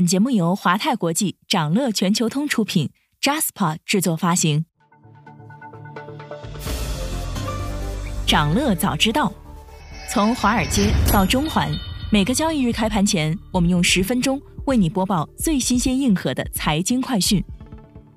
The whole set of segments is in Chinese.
本节目由华泰国际、掌乐全球通出品，Jaspa 制作发行。掌乐早知道，从华尔街到中环，每个交易日开盘前，我们用十分钟为你播报最新鲜、硬核的财经快讯。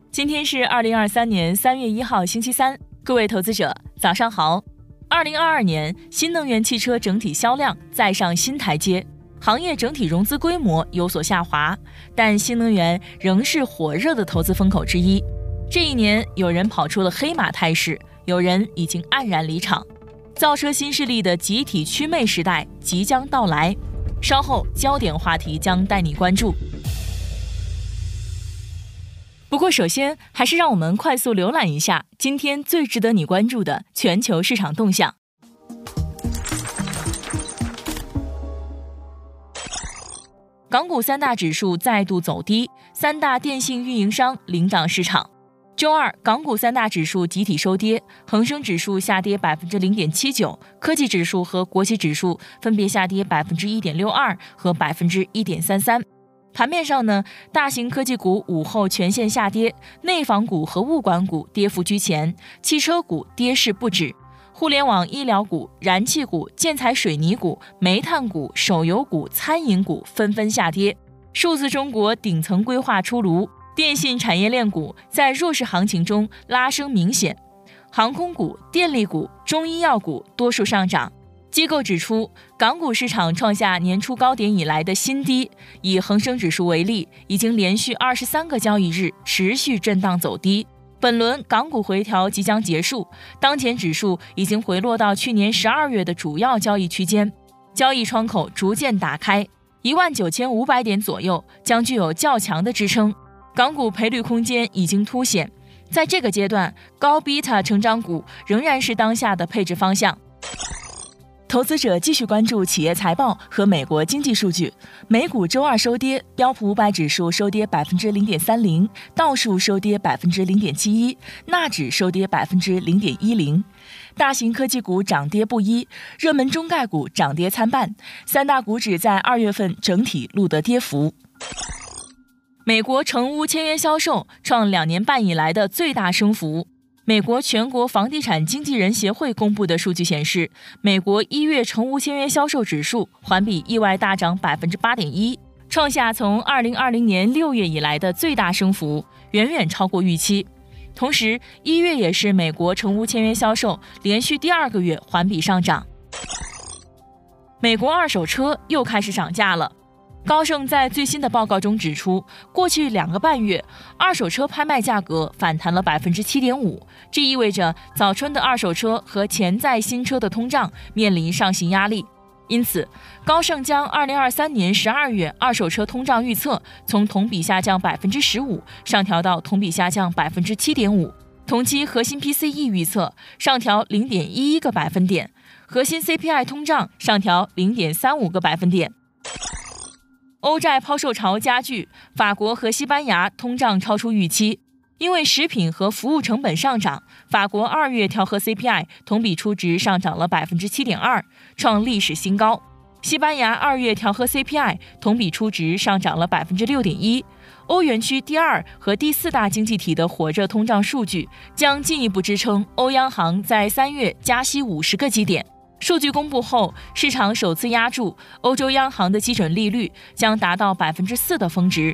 今天是二零二三年三月一号，星期三，各位投资者早上好。二零二二年新能源汽车整体销量再上新台阶。行业整体融资规模有所下滑，但新能源仍是火热的投资风口之一。这一年，有人跑出了黑马态势，有人已经黯然离场。造车新势力的集体祛魅时代即将到来。稍后焦点话题将带你关注。不过，首先还是让我们快速浏览一下今天最值得你关注的全球市场动向。港股三大指数再度走低，三大电信运营商领涨市场。周二，港股三大指数集体收跌，恒生指数下跌百分之零点七九，科技指数和国企指数分别下跌百分之一点六二和百分之一点三三。盘面上呢，大型科技股午后全线下跌，内房股和物管股跌幅居前，汽车股跌势不止。互联网医疗股、燃气股、建材水泥股、煤炭股、手游股、餐饮股纷纷下跌。数字中国顶层规划出炉，电信产业链股在弱势行情中拉升明显。航空股、电力股、中医药股多数上涨。机构指出，港股市场创下年初高点以来的新低。以恒生指数为例，已经连续二十三个交易日持续震荡走低。本轮港股回调即将结束，当前指数已经回落到去年十二月的主要交易区间，交易窗口逐渐打开，一万九千五百点左右将具有较强的支撑，港股赔率空间已经凸显，在这个阶段，高比它成长股仍然是当下的配置方向。投资者继续关注企业财报和美国经济数据。美股周二收跌，标普五百指数收跌百分之零点三零，道数收跌百分之零点七一，纳指收跌百分之零点一零。大型科技股涨跌不一，热门中概股涨跌参半。三大股指在二月份整体录得跌幅。美国成屋签约销售创两年半以来的最大升幅。美国全国房地产经纪人协会公布的数据显示，美国一月成屋签约销售指数环比意外大涨百分之八点一，创下从二零二零年六月以来的最大升幅，远远超过预期。同时，一月也是美国成屋签约销售连续第二个月环比上涨。美国二手车又开始涨价了。高盛在最新的报告中指出，过去两个半月，二手车拍卖价格反弹了百分之七点五，这意味着早春的二手车和潜在新车的通胀面临上行压力。因此，高盛将二零二三年十二月二手车通胀预测从同比下降百分之十五上调到同比下降百分之七点五，同期核心 PCE 预测上调零点一一个百分点，核心 CPI 通胀上调零点三五个百分点。欧债抛售潮加剧，法国和西班牙通胀超出预期，因为食品和服务成本上涨。法国二月调和 CPI 同比初值上涨了百分之七点二，创历史新高。西班牙二月调和 CPI 同比初值上涨了百分之六点一。欧元区第二和第四大经济体的火热通胀数据将进一步支撑欧央行在三月加息五十个基点。数据公布后，市场首次压住欧洲央行的基准利率将达到百分之四的峰值。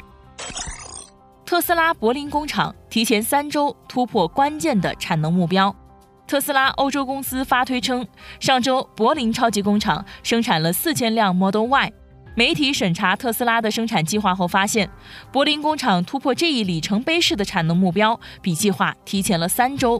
特斯拉柏林工厂提前三周突破关键的产能目标。特斯拉欧洲公司发推称，上周柏林超级工厂生产了四千辆 Model Y。媒体审查特斯拉的生产计划后发现，柏林工厂突破这一里程碑式的产能目标，比计划提前了三周。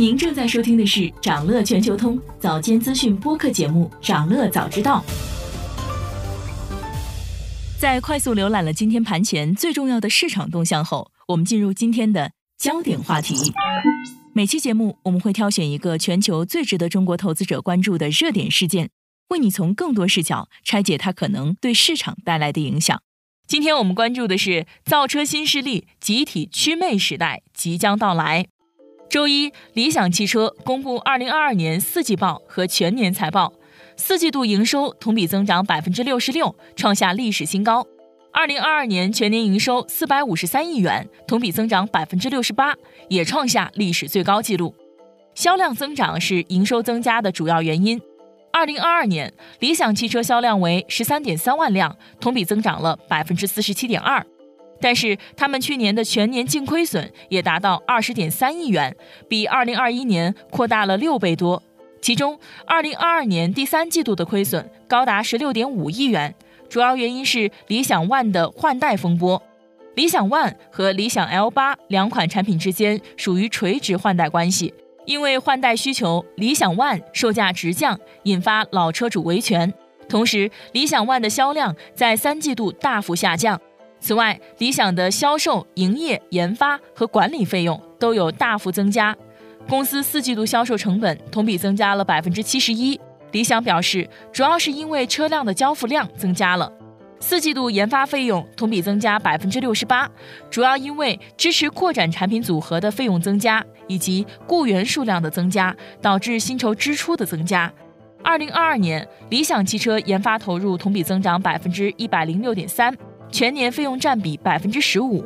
您正在收听的是长乐全球通早间资讯播客节目《长乐早知道》。在快速浏览了今天盘前最重要的市场动向后，我们进入今天的焦点话题。每期节目我们会挑选一个全球最值得中国投资者关注的热点事件，为你从更多视角拆解它可能对市场带来的影响。今天我们关注的是造车新势力集体祛魅时代即将到来。周一，理想汽车公布二零二二年四季报和全年财报，四季度营收同比增长百分之六十六，创下历史新高。二零二二年全年营收四百五十三亿元，同比增长百分之六十八，也创下历史最高纪录。销量增长是营收增加的主要原因。二零二二年，理想汽车销量为十三点三万辆，同比增长了百分之四十七点二。但是，他们去年的全年净亏损也达到二十点三亿元，比二零二一年扩大了六倍多。其中，二零二二年第三季度的亏损高达十六点五亿元，主要原因是理想 ONE 的换代风波。理想 ONE 和理想 L 八两款产品之间属于垂直换代关系，因为换代需求，理想 ONE 售价直降，引发老车主维权。同时，理想 ONE 的销量在三季度大幅下降。此外，理想的销售、营业、研发和管理费用都有大幅增加。公司四季度销售成本同比增加了百分之七十一。理想表示，主要是因为车辆的交付量增加了。四季度研发费用同比增加百分之六十八，主要因为支持扩展产品组合的费用增加，以及雇员数量的增加，导致薪酬支出的增加。二零二二年，理想汽车研发投入同比增长百分之一百零六点三。全年费用占比百分之十五。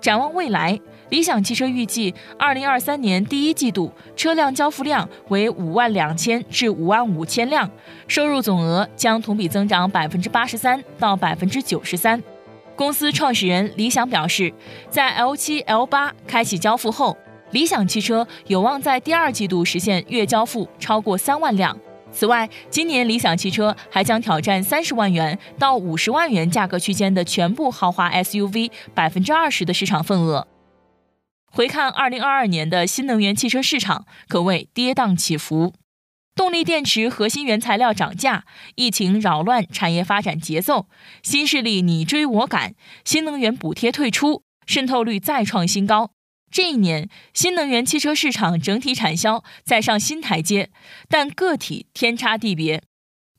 展望未来，理想汽车预计，二零二三年第一季度车辆交付量为五万两千至五万五千辆，收入总额将同比增长百分之八十三到百分之九十三。公司创始人李想表示，在 L 七、L 八开启交付后，理想汽车有望在第二季度实现月交付超过三万辆。此外，今年理想汽车还将挑战三十万元到五十万元价格区间的全部豪华 SUV 百分之二十的市场份额。回看二零二二年的新能源汽车市场，可谓跌宕起伏，动力电池核心原材料涨价，疫情扰乱产业发展节奏，新势力你追我赶，新能源补贴退出，渗透率再创新高。这一年，新能源汽车市场整体产销再上新台阶，但个体天差地别。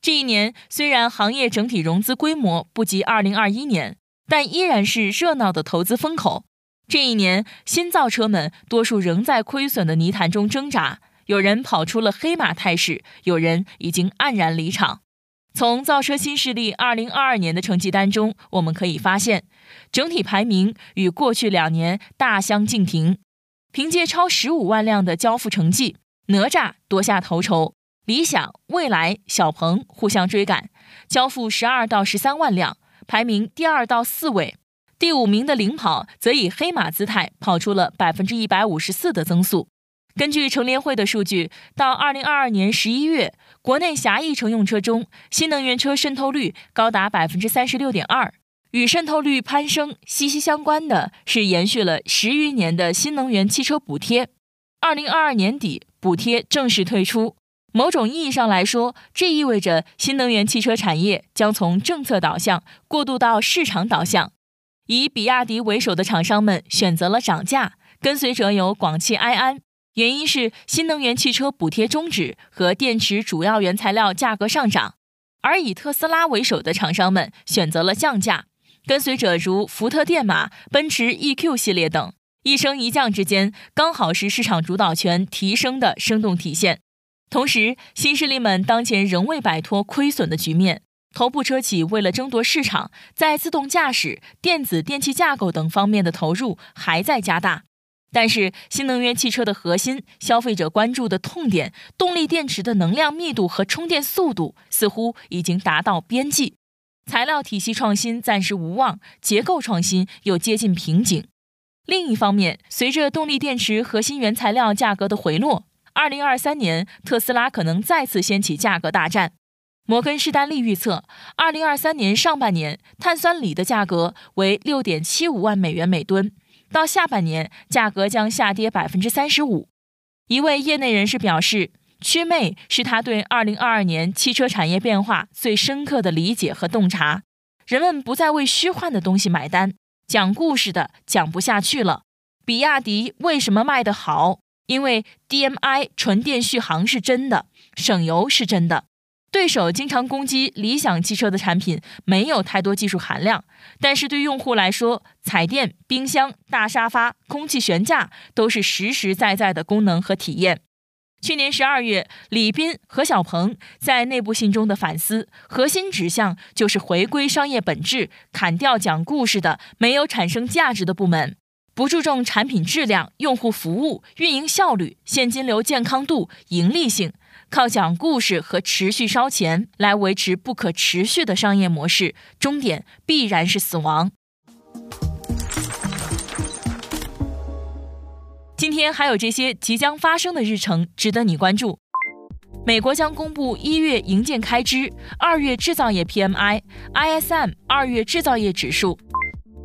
这一年虽然行业整体融资规模不及2021年，但依然是热闹的投资风口。这一年，新造车们多数仍在亏损的泥潭中挣扎，有人跑出了黑马态势，有人已经黯然离场。从造车新势力2022年的成绩单中，我们可以发现。整体排名与过去两年大相径庭，凭借超十五万辆的交付成绩，哪吒夺下头筹，理想、蔚来、小鹏互相追赶，交付十二到十三万辆，排名第二到四位。第五名的领跑则以黑马姿态跑出了百分之一百五十四的增速。根据乘联会的数据，到二零二二年十一月，国内狭义乘用车中新能源车渗透率高达百分之三十六点二。与渗透率攀升息息相关的是，延续了十余年的新能源汽车补贴。二零二二年底，补贴正式退出。某种意义上来说，这意味着新能源汽车产业将从政策导向过渡到市场导向。以比亚迪为首的厂商们选择了涨价，跟随者有广汽埃安，原因是新能源汽车补贴终止和电池主要原材料价格上涨。而以特斯拉为首的厂商们选择了降价。跟随者如福特电马、奔驰 EQ 系列等，一升一降之间，刚好是市场主导权提升的生动体现。同时，新势力们当前仍未摆脱亏损的局面，头部车企为了争夺市场，在自动驾驶、电子电器架构等方面的投入还在加大。但是，新能源汽车的核心消费者关注的痛点——动力电池的能量密度和充电速度，似乎已经达到边际。材料体系创新暂时无望，结构创新又接近瓶颈。另一方面，随着动力电池核心原材料价格的回落，二零二三年特斯拉可能再次掀起价格大战。摩根士丹利预测，二零二三年上半年碳酸锂的价格为六点七五万美元每吨，到下半年价格将下跌百分之三十五。一位业内人士表示，祛魅是他对2022年汽车产业变化最深刻的理解和洞察。人们不再为虚幻的东西买单，讲故事的讲不下去了。比亚迪为什么卖得好？因为 DMI 纯电续航是真的，省油是真的。对手经常攻击理想汽车的产品没有太多技术含量，但是对用户来说，彩电、冰箱、大沙发、空气悬架都是实实在在的功能和体验。去年十二月，李斌、何小鹏在内部信中的反思核心指向就是回归商业本质，砍掉讲故事的、没有产生价值的部门，不注重产品质量、用户服务、运营效率、现金流健康度、盈利性。靠讲故事和持续烧钱来维持不可持续的商业模式，终点必然是死亡。今天还有这些即将发生的日程值得你关注：美国将公布一月营建开支、二月制造业 PMI、ISM 二月制造业指数；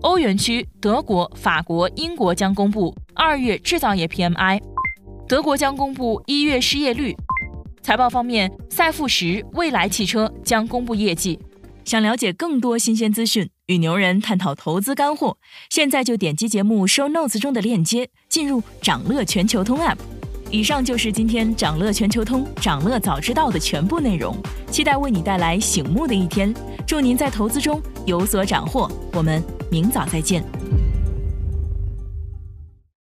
欧元区德国、法国、英国将公布二月制造业 PMI，德国将公布一月失业率。财报方面，赛富时、蔚来汽车将公布业绩。想了解更多新鲜资讯，与牛人探讨投资干货，现在就点击节目 show notes 中的链接，进入掌乐全球通 app。以上就是今天掌乐全球通、掌乐早知道的全部内容，期待为你带来醒目的一天。祝您在投资中有所斩获，我们明早再见。